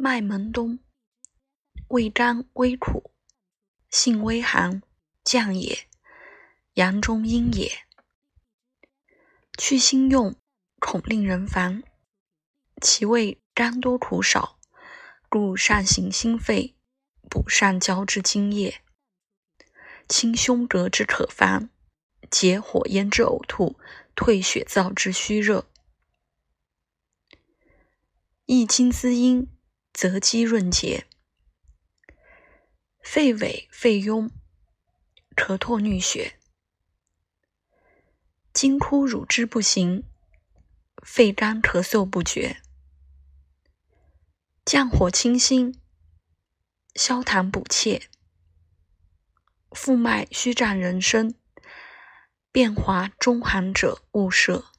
麦门冬，味甘微苦，性微寒，降也。阳中阴也。去心用，恐令人烦。其味甘多苦少，故善行心肺，补上焦之津液，清胸膈之可烦，解火咽之呕吐，退血燥之虚热。益精滋阴，则肌润结。肺痿、肺痈、咳唾衄血。惊哭乳汁不行，肺干咳嗽不绝。降火清心，消痰补怯。腹脉虚胀人参，变滑中寒者勿摄。